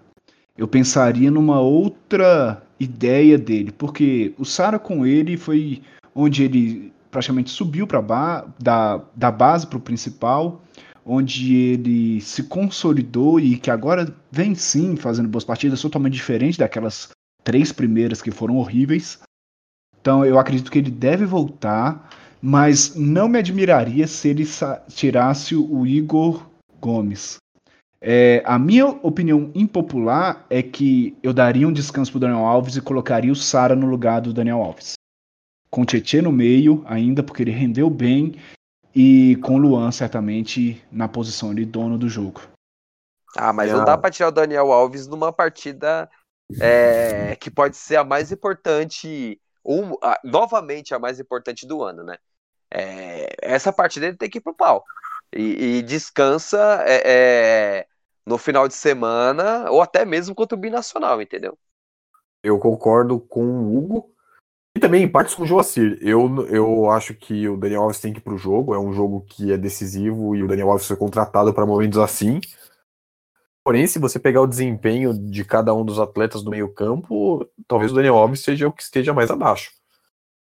Eu pensaria numa outra ideia dele, porque o Sara com ele foi onde ele praticamente subiu para ba da, da base para o principal, onde ele se consolidou e que agora vem sim fazendo boas partidas, totalmente diferente daquelas três primeiras que foram horríveis. Então eu acredito que ele deve voltar, mas não me admiraria se ele tirasse o Igor Gomes. É, a minha opinião impopular é que eu daria um descanso pro Daniel Alves e colocaria o Sara no lugar do Daniel Alves. Com o Tietchan no meio, ainda porque ele rendeu bem, e com o Luan, certamente, na posição de dono do jogo. Ah, mas é. não dá pra tirar o Daniel Alves numa partida é, que pode ser a mais importante, um, a, novamente a mais importante do ano, né? É, essa partida ele tem que ir pro pau. E, e descansa é, é, no final de semana, ou até mesmo contra o Binacional, entendeu? Eu concordo com o Hugo. E também em partes com o Joacir. Eu, eu acho que o Daniel Alves tem que ir pro jogo. É um jogo que é decisivo e o Daniel Alves foi contratado para momentos assim. Porém, se você pegar o desempenho de cada um dos atletas do meio-campo, talvez o Daniel Alves seja o que esteja mais abaixo.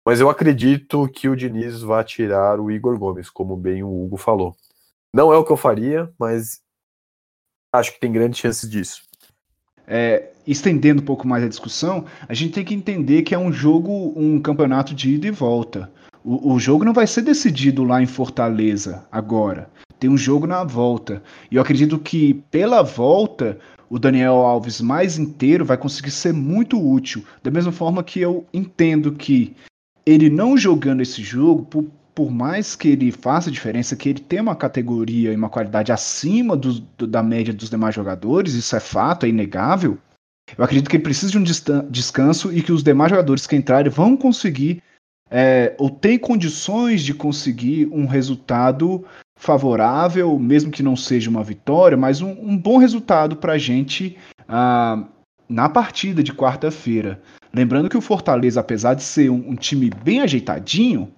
Mas eu acredito que o Diniz vai tirar o Igor Gomes, como bem o Hugo falou. Não é o que eu faria, mas acho que tem grandes chances disso. É, estendendo um pouco mais a discussão, a gente tem que entender que é um jogo, um campeonato de ida e volta. O, o jogo não vai ser decidido lá em Fortaleza agora. Tem um jogo na volta. E eu acredito que pela volta o Daniel Alves mais inteiro vai conseguir ser muito útil. Da mesma forma que eu entendo que ele não jogando esse jogo, por, por mais que ele faça diferença, que ele tem uma categoria e uma qualidade acima do, do, da média dos demais jogadores, isso é fato, é inegável. Eu acredito que ele precisa de um descanso e que os demais jogadores que entrarem vão conseguir é, ou tem condições de conseguir um resultado favorável, mesmo que não seja uma vitória, mas um, um bom resultado para a gente ah, na partida de quarta-feira. Lembrando que o Fortaleza, apesar de ser um, um time bem ajeitadinho,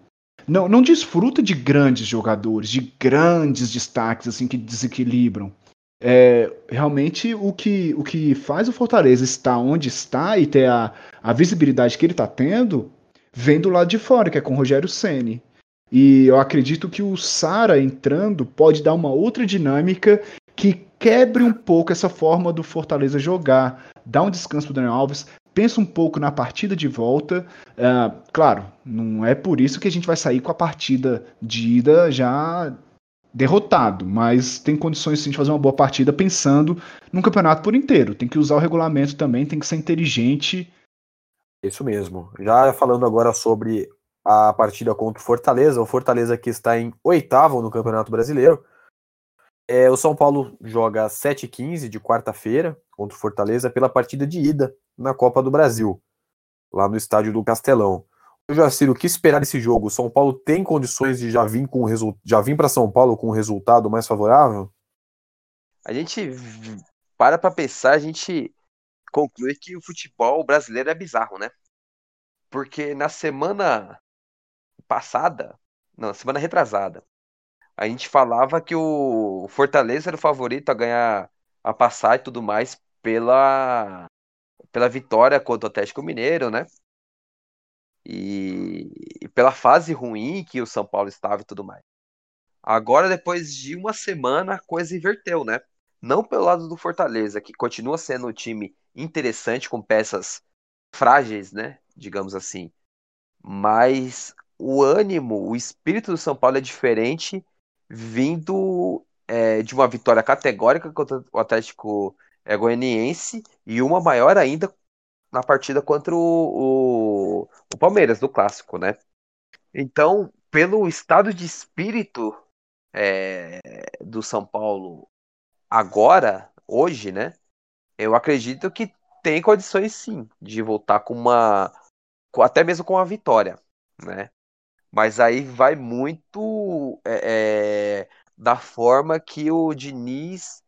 não, não desfruta de grandes jogadores, de grandes destaques assim que desequilibram. É, realmente o que, o que faz o Fortaleza estar onde está e ter a, a visibilidade que ele está tendo vem do lado de fora, que é com o Rogério Ceni. E eu acredito que o Sara entrando pode dar uma outra dinâmica que quebre um pouco essa forma do Fortaleza jogar, dá um descanso para Daniel Alves, pensa um pouco na partida de volta. Uh, claro, não é por isso que a gente vai sair com a partida de ida já derrotado, mas tem condições sim de fazer uma boa partida pensando no campeonato por inteiro. Tem que usar o regulamento também, tem que ser inteligente. Isso mesmo. Já falando agora sobre a partida contra o Fortaleza, o Fortaleza que está em oitavo no Campeonato Brasileiro. É, o São Paulo joga às 7h15 de quarta-feira contra o Fortaleza pela partida de ida na Copa do Brasil, lá no estádio do Castelão. Jaciro, o que esperar desse jogo? O São Paulo tem condições de já vir com já vir para São Paulo com um resultado mais favorável? A gente para para pensar, a gente conclui que o futebol brasileiro é bizarro, né? Porque na semana passada, não, semana retrasada, a gente falava que o Fortaleza era o favorito a ganhar a passar e tudo mais pela pela vitória contra o Atlético Mineiro, né? E, e, pela fase ruim que o São Paulo estava e tudo mais. Agora, depois de uma semana, a coisa inverteu, né? Não pelo lado do Fortaleza, que continua sendo um time interessante, com peças frágeis, né? Digamos assim. Mas o ânimo, o espírito do São Paulo é diferente, vindo é, de uma vitória categórica contra o Atlético é goianiense e uma maior ainda na partida contra o, o, o Palmeiras, do clássico, né? Então, pelo estado de espírito é, do São Paulo agora, hoje, né? Eu acredito que tem condições sim de voltar com uma. até mesmo com uma vitória, né? Mas aí vai muito é, é, da forma que o Diniz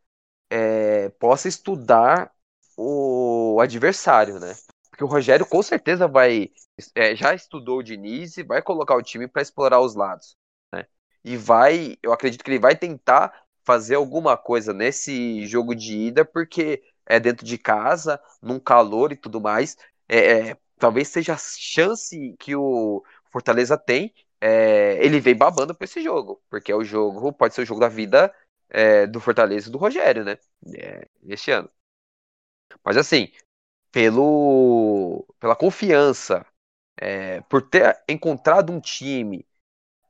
é, possa estudar o adversário, né? Porque o Rogério com certeza vai é, já estudou o Diniz e vai colocar o time para explorar os lados, né? E vai, eu acredito que ele vai tentar fazer alguma coisa nesse jogo de ida, porque é dentro de casa, num calor e tudo mais. É, é, talvez seja a chance que o Fortaleza tem. É, ele vem babando para esse jogo, porque é o jogo, pode ser o jogo da vida é, do Fortaleza do Rogério, né? É, este ano. Mas assim, pelo, pela confiança, é, por ter encontrado um time,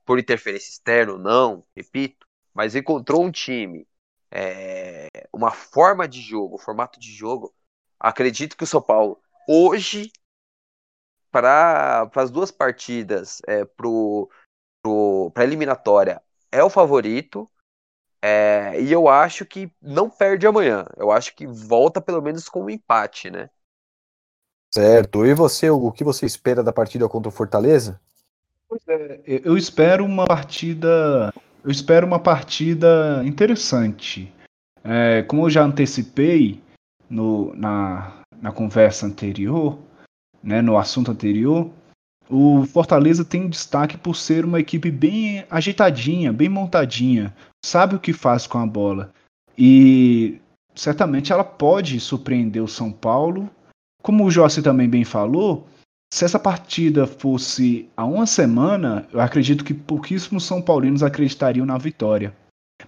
por interferência externa ou não, repito, mas encontrou um time, é, uma forma de jogo, formato de jogo, acredito que o São Paulo hoje para as duas partidas, é, para a eliminatória, é o favorito. É, e eu acho que não perde amanhã. Eu acho que volta pelo menos com um empate, né? Certo. E você, o que você espera da partida contra o Fortaleza? Pois é, eu espero uma partida. Eu espero uma partida interessante. É, como eu já antecipei no, na, na conversa anterior, né, no assunto anterior, o Fortaleza tem destaque por ser uma equipe bem ajeitadinha, bem montadinha, sabe o que faz com a bola. E certamente ela pode surpreender o São Paulo. Como o Jossi também bem falou, se essa partida fosse há uma semana, eu acredito que pouquíssimos São Paulinos acreditariam na vitória.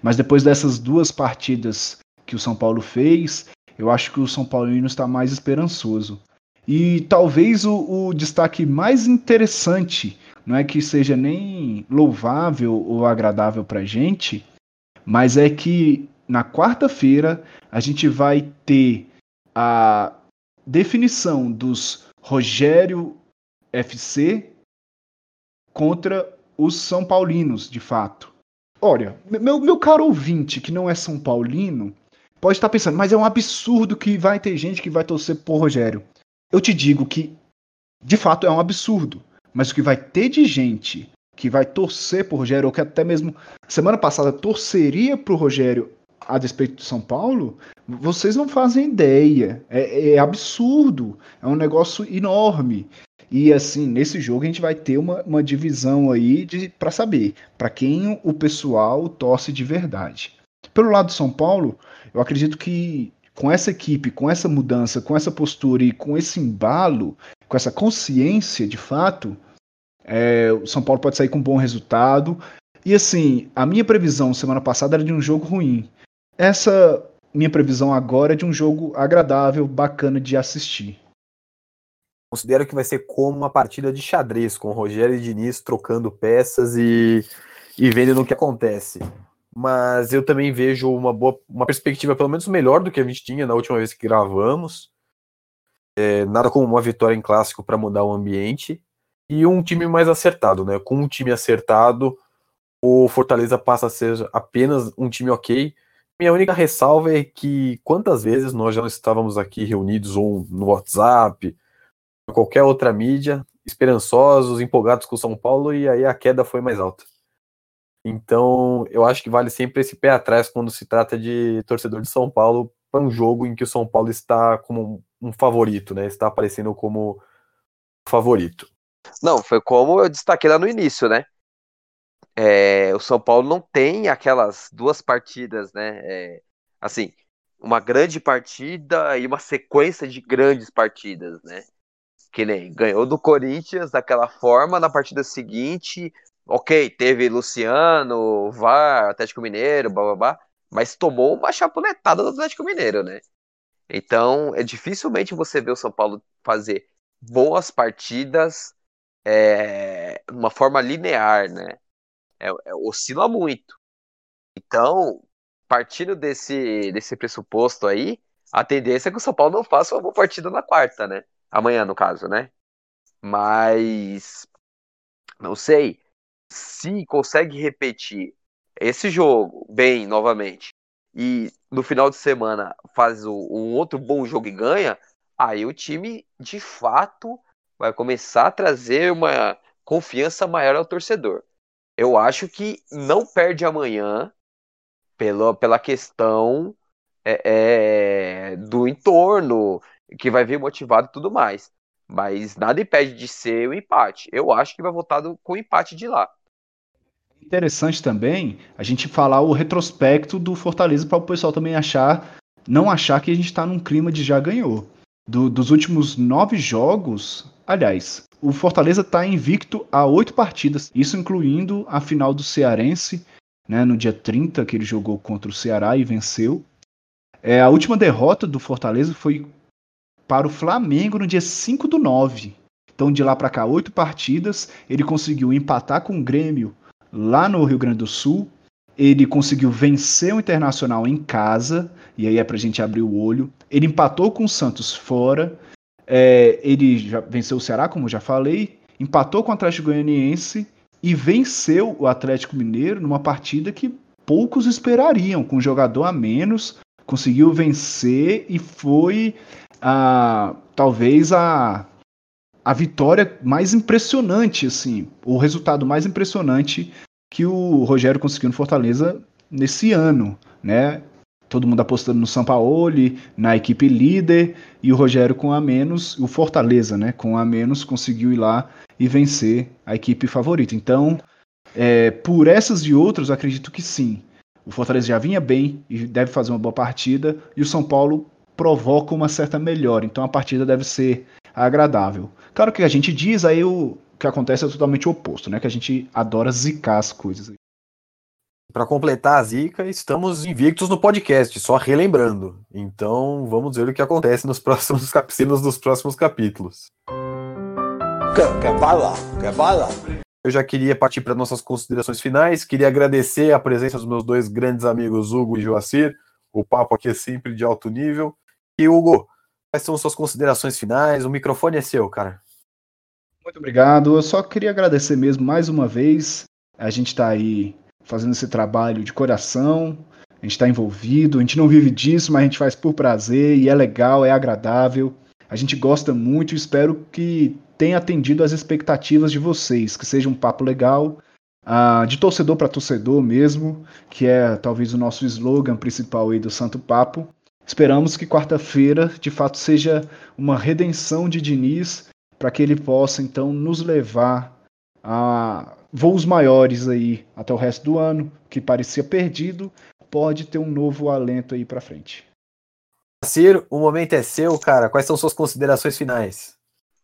Mas depois dessas duas partidas que o São Paulo fez, eu acho que o São Paulino está mais esperançoso. E talvez o, o destaque mais interessante, não é que seja nem louvável ou agradável para gente, mas é que na quarta-feira a gente vai ter a definição dos Rogério FC contra os São Paulinos, de fato. Olha, meu, meu caro ouvinte que não é São Paulino, pode estar pensando, mas é um absurdo que vai ter gente que vai torcer por Rogério eu te digo que, de fato, é um absurdo. Mas o que vai ter de gente que vai torcer por Rogério, ou que até mesmo semana passada torceria pro Rogério a despeito do São Paulo, vocês não fazem ideia. É, é absurdo. É um negócio enorme. E assim, nesse jogo a gente vai ter uma, uma divisão aí para saber para quem o pessoal torce de verdade. Pelo lado do São Paulo, eu acredito que com essa equipe, com essa mudança, com essa postura e com esse embalo, com essa consciência de fato, é, o São Paulo pode sair com um bom resultado. E assim, a minha previsão semana passada era de um jogo ruim. Essa minha previsão agora é de um jogo agradável, bacana de assistir. Considero que vai ser como uma partida de xadrez, com o Rogério e Diniz trocando peças e, e vendo no que acontece mas eu também vejo uma boa, uma perspectiva pelo menos melhor do que a gente tinha na última vez que gravamos. É, nada como uma vitória em clássico para mudar o ambiente e um time mais acertado, né? Com um time acertado, o Fortaleza passa a ser apenas um time ok. Minha única ressalva é que quantas vezes nós já estávamos aqui reunidos ou no WhatsApp, ou qualquer outra mídia, esperançosos, empolgados com o São Paulo e aí a queda foi mais alta. Então, eu acho que vale sempre esse pé atrás quando se trata de torcedor de São Paulo para um jogo em que o São Paulo está como um favorito, né? Está aparecendo como favorito. Não, foi como eu destaquei lá no início, né? É, o São Paulo não tem aquelas duas partidas, né? É, assim, uma grande partida e uma sequência de grandes partidas, né? Que nem ganhou do Corinthians daquela forma, na partida seguinte ok, teve Luciano, VAR, Atlético Mineiro, blá, mas tomou uma chapuletada do Atlético Mineiro, né? Então, é dificilmente você ver o São Paulo fazer boas partidas é, uma forma linear, né? É, é, oscila muito. Então, partindo desse, desse pressuposto aí, a tendência é que o São Paulo não faça uma boa partida na quarta, né? Amanhã, no caso, né? Mas não sei se consegue repetir esse jogo bem novamente e no final de semana faz o, um outro bom jogo e ganha, aí o time de fato vai começar a trazer uma confiança maior ao torcedor. Eu acho que não perde amanhã pela, pela questão é, é, do entorno, que vai vir motivado e tudo mais. Mas nada impede de ser o um empate. Eu acho que vai voltar com o empate de lá interessante também a gente falar o retrospecto do Fortaleza para o pessoal também achar, não achar que a gente está num clima de já ganhou. Do, dos últimos nove jogos, aliás, o Fortaleza está invicto a oito partidas, isso incluindo a final do Cearense, né, no dia 30, que ele jogou contra o Ceará e venceu. É, a última derrota do Fortaleza foi para o Flamengo no dia 5 do 9. Então, de lá para cá, oito partidas. Ele conseguiu empatar com o Grêmio lá no Rio Grande do Sul. Ele conseguiu vencer o Internacional em casa. E aí é para a gente abrir o olho. Ele empatou com o Santos fora. É, ele já venceu o Ceará, como já falei. Empatou com o Atlético Goianiense e venceu o Atlético Mineiro numa partida que poucos esperariam, com um jogador a menos, conseguiu vencer e foi a talvez a a vitória mais impressionante assim, o resultado mais impressionante que o Rogério conseguiu no Fortaleza nesse ano, né? Todo mundo apostando no Sampaoli, na equipe líder, e o Rogério com a menos, o Fortaleza, né? Com a menos conseguiu ir lá e vencer a equipe favorita. Então, é, por essas e outras, acredito que sim. O Fortaleza já vinha bem e deve fazer uma boa partida, e o São Paulo provoca uma certa melhora. Então a partida deve ser agradável. Claro que a gente diz, aí o que acontece é totalmente o oposto, né? Que a gente adora zicar as coisas. Para completar a zica, estamos invictos no podcast, só relembrando. Então vamos ver o que acontece nos próximos capítulos dos próximos capítulos. Quer, quer bala? Quer bala? Eu já queria partir para nossas considerações finais. Queria agradecer a presença dos meus dois grandes amigos, Hugo e Joacir. O papo aqui é sempre de alto nível. E, Hugo, quais são suas considerações finais? O microfone é seu, cara. Muito obrigado. Eu só queria agradecer mesmo mais uma vez. A gente está aí fazendo esse trabalho de coração. A gente está envolvido. A gente não vive disso, mas a gente faz por prazer e é legal, é agradável. A gente gosta muito e espero que tenha atendido às expectativas de vocês, que seja um papo legal, uh, de torcedor para torcedor mesmo, que é talvez o nosso slogan principal aí do Santo Papo. Esperamos que quarta-feira de fato seja uma redenção de Diniz para que ele possa então nos levar a voos maiores aí até o resto do ano, que parecia perdido, pode ter um novo alento aí para frente. Ciro, o momento é seu, cara. Quais são suas considerações finais?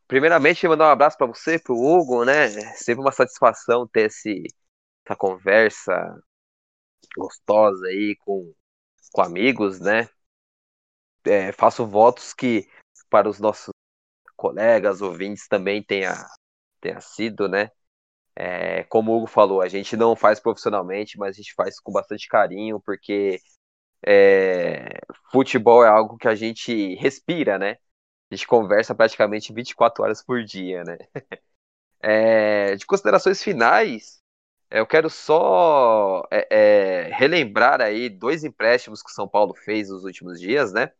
Primeiramente, mandar um abraço para você, para o Hugo, né? Sempre uma satisfação ter esse, essa conversa gostosa aí com, com amigos, né? É, faço votos que para os nossos colegas, ouvintes também tenha, tenha sido, né? É, como o Hugo falou, a gente não faz profissionalmente, mas a gente faz com bastante carinho, porque é, futebol é algo que a gente respira, né? A gente conversa praticamente 24 horas por dia, né? É, de considerações finais, eu quero só é, é, relembrar aí dois empréstimos que o São Paulo fez nos últimos dias, né?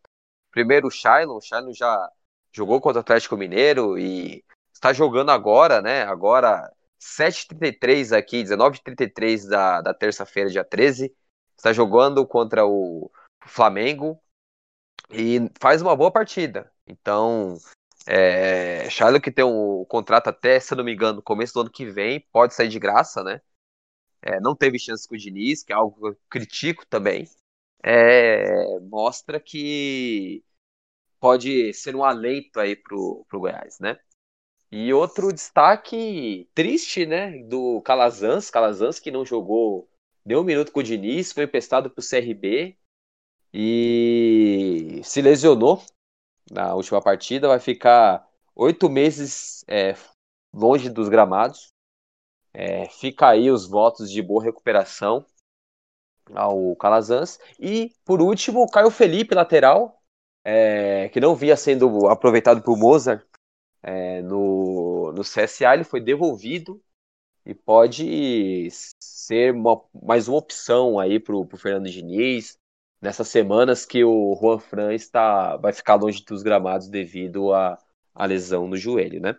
Primeiro o Shailon, o Shailon já jogou contra o Atlético Mineiro e está jogando agora, né? Agora 7h33 aqui, 19h33 da, da terça-feira, dia 13 está jogando contra o Flamengo e faz uma boa partida. Então, é, Charles que tem um contrato até, se não me engano, no começo do ano que vem, pode sair de graça, né? É, não teve chance com o Diniz, que é algo que eu critico também. É, mostra que pode ser um alento aí pro, pro Goiás, né? E outro destaque triste, né, do Calazans, Calazans que não jogou deu um minuto com o Diniz, foi emprestado para o CRB e se lesionou na última partida. Vai ficar oito meses é, longe dos gramados. É, fica aí os votos de boa recuperação ao Calazans. E, por último, o Caio Felipe, lateral, é, que não via sendo aproveitado por Mozart é, no, no CSA, ele foi devolvido e pode ser uma, mais uma opção aí para o Fernando Diniz nessas semanas que o Juan Fran está, vai ficar longe dos gramados devido à lesão no joelho, né?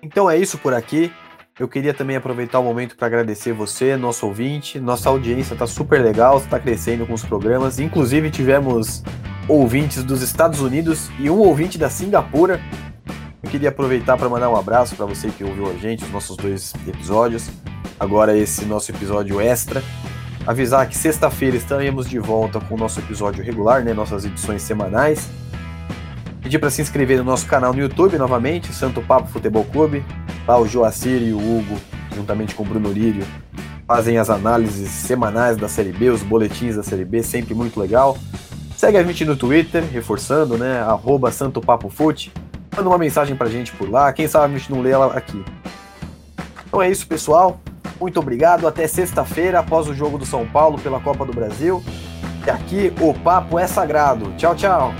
Então é isso por aqui. Eu queria também aproveitar o momento para agradecer você, nosso ouvinte. Nossa audiência está super legal, está crescendo com os programas. Inclusive tivemos ouvintes dos Estados Unidos e um ouvinte da Singapura. Eu queria aproveitar para mandar um abraço para você que ouviu a gente, os nossos dois episódios. Agora esse nosso episódio extra. Avisar que sexta-feira estaremos de volta com o nosso episódio regular, né, nossas edições semanais. Pedir para se inscrever no nosso canal no YouTube novamente, Santo Papo Futebol Clube. Lá o Joacir e o Hugo, juntamente com o Bruno Lírio, fazem as análises semanais da Série B, os boletins da Série B, sempre muito legal. Segue a gente no Twitter, reforçando, né? Arroba SantoPapoFute. Manda uma mensagem pra gente por lá. Quem sabe a gente não lê ela aqui. Então é isso, pessoal. Muito obrigado. Até sexta-feira, após o jogo do São Paulo pela Copa do Brasil. E aqui o papo é sagrado. Tchau, tchau.